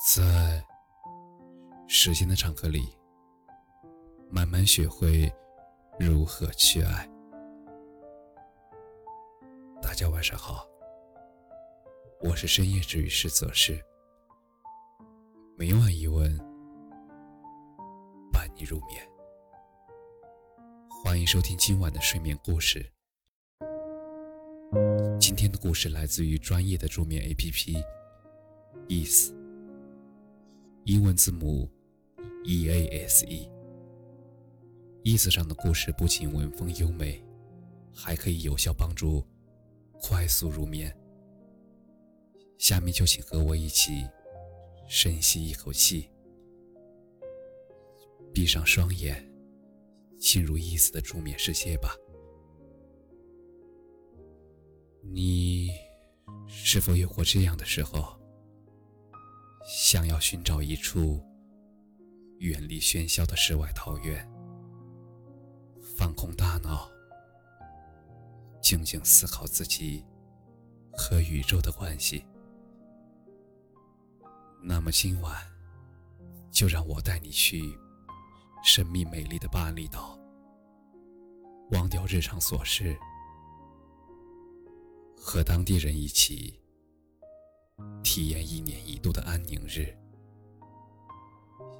在时间的长河里，慢慢学会如何去爱。大家晚上好，我是深夜治愈师泽是，每晚一问，伴你入眠。欢迎收听今晚的睡眠故事。今天的故事来自于专业的助眠 APP。英文字母 E A S E。意思上的故事不仅文风优美，还可以有效帮助快速入眠。下面就请和我一起深吸一口气，闭上双眼，进入意思的助眠世界吧。你是否有过这样的时候？想要寻找一处远离喧嚣的世外桃源，放空大脑，静静思考自己和宇宙的关系。那么今晚，就让我带你去神秘美丽的巴厘岛，忘掉日常琐事，和当地人一起。体验一年一度的安宁日，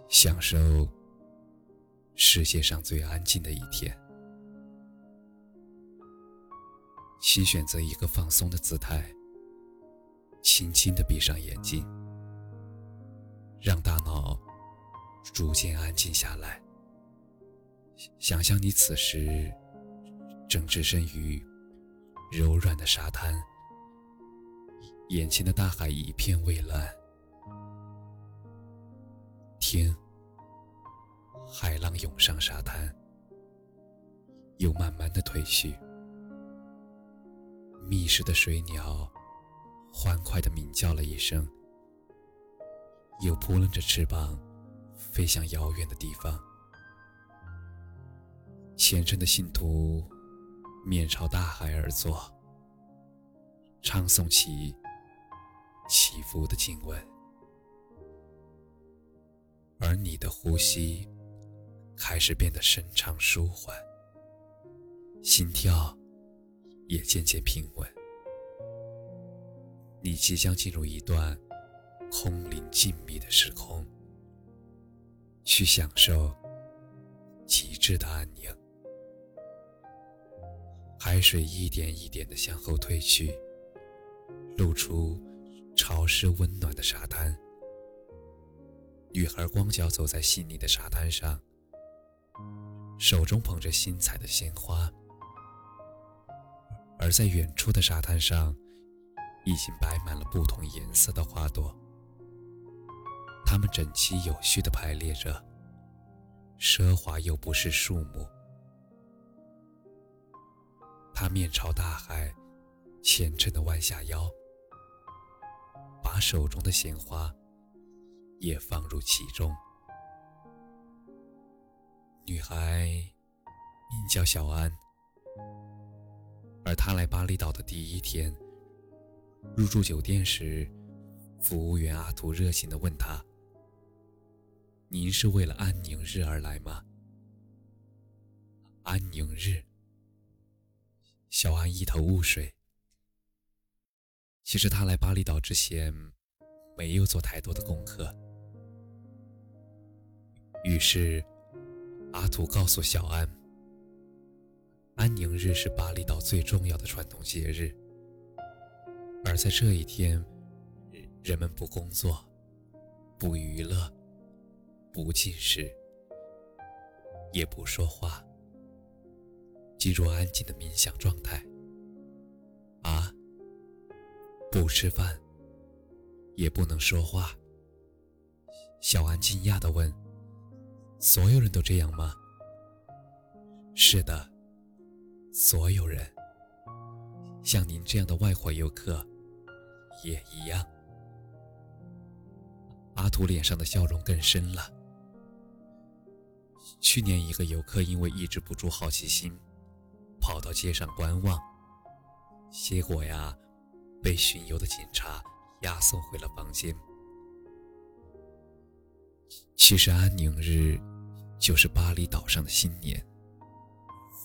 享受世界上最安静的一天。请选择一个放松的姿态，轻轻的闭上眼睛，让大脑逐渐安静下来。想象你此时正置身于柔软的沙滩。眼前的大海一片蔚蓝，听，海浪涌上沙滩，又慢慢的退去。觅食的水鸟欢快的鸣叫了一声，又扑棱着翅膀飞向遥远的地方。虔诚的信徒面朝大海而坐，唱诵起。起伏的经文，而你的呼吸开始变得深长舒缓，心跳也渐渐平稳。你即将进入一段空灵静谧的时空，去享受极致的安宁。海水一点一点的向后退去，露出。潮湿温暖的沙滩，女孩光脚走在细腻的沙滩上，手中捧着新采的鲜花。而在远处的沙滩上，已经摆满了不同颜色的花朵，它们整齐有序地排列着，奢华又不失树木。她面朝大海，虔诚地弯下腰。把手中的鲜花也放入其中。女孩名叫小安，而她来巴厘岛的第一天，入住酒店时，服务员阿图热情地问她：“您是为了安宁日而来吗？”安宁日，小安一头雾水。其实他来巴厘岛之前，没有做太多的功课。于是，阿图告诉小安，安宁日是巴厘岛最重要的传统节日，而在这一天，人们不工作，不娱乐，不进食，也不说话，进入安静的冥想状态。啊不吃饭，也不能说话。小安惊讶地问：“所有人都这样吗？”“是的，所有人。像您这样的外国游客，也一样。”阿图脸上的笑容更深了。去年，一个游客因为抑制不住好奇心，跑到街上观望，结果呀。被巡游的警察押送回了房间。其实安宁日就是巴厘岛上的新年。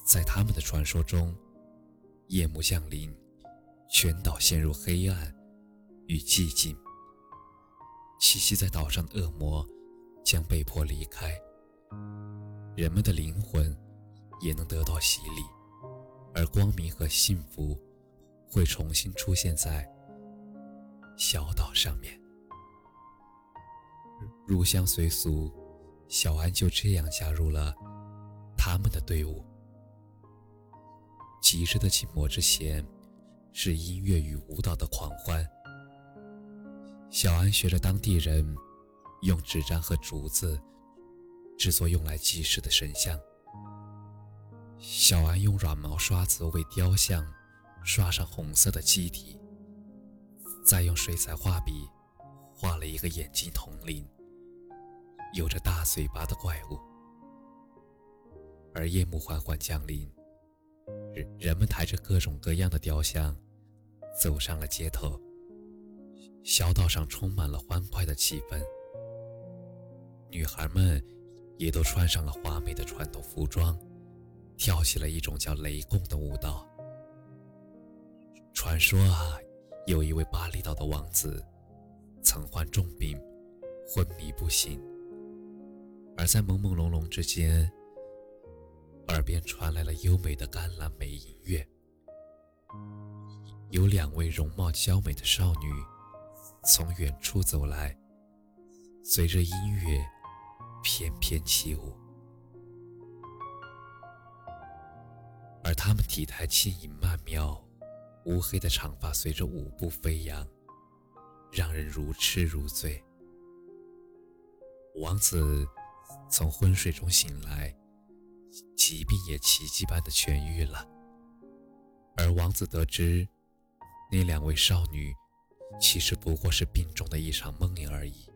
在他们的传说中，夜幕降临，全岛陷入黑暗与寂静。栖息在岛上的恶魔将被迫离开，人们的灵魂也能得到洗礼，而光明和幸福会重新出现在小岛上面。入乡随俗，小安就这样加入了他们的队伍。极致的寂寞之前，是音乐与舞蹈的狂欢。小安学着当地人用纸张和竹子制作用来祭祀的神像。小安用软毛刷子为雕像刷上红色的基体，再用水彩画笔画了一个眼睛铜铃、有着大嘴巴的怪物。而夜幕缓缓降临，人人们抬着各种各样的雕像走上了街头。小岛上充满了欢快的气氛，女孩们也都穿上了华美的传统服装，跳起了一种叫雷贡的舞蹈。传说啊，有一位巴厘岛的王子，曾患重病，昏迷不醒，而在朦朦胧胧之间，耳边传来了优美的橄榄美音乐，有两位容貌娇美的少女。从远处走来，随着音乐翩翩起舞，而他们体态轻盈曼妙，乌黑的长发随着舞步飞扬，让人如痴如醉。王子从昏睡中醒来，疾病也奇迹般的痊愈了。而王子得知那两位少女。其实不过是病中的一场梦魇而已，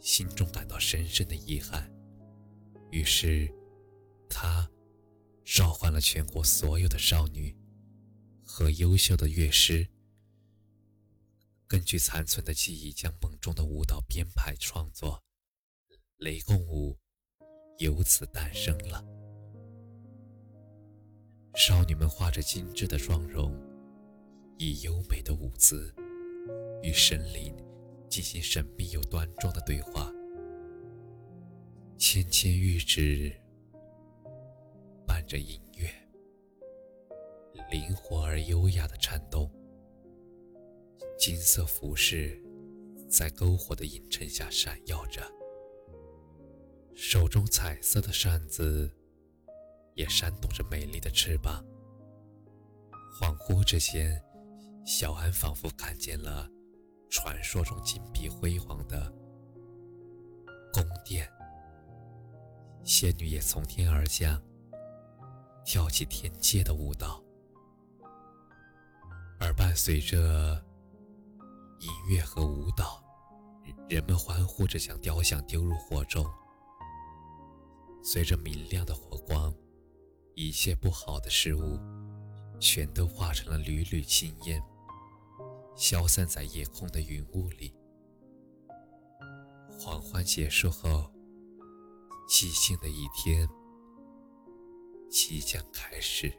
心中感到深深的遗憾。于是，他召唤了全国所有的少女和优秀的乐师，根据残存的记忆，将梦中的舞蹈编排创作，雷公舞由此诞生了。少女们画着精致的妆容，以优美的舞姿。与神灵进行神秘又端庄的对话，芊芊玉指伴着音乐，灵活而优雅的颤动。金色服饰在篝火的映衬下闪耀着，手中彩色的扇子也扇动着美丽的翅膀。恍惚之间，小安仿佛看见了。传说中金碧辉煌的宫殿，仙女也从天而降，跳起天界的舞蹈，而伴随着音乐和舞蹈，人们欢呼着将雕像丢入火中。随着明亮的火光，一切不好的事物全都化成了缕缕青烟。消散在夜空的云雾里。狂欢结束后，寂静的一天即将开始。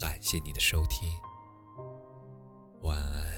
感谢你的收听，晚安。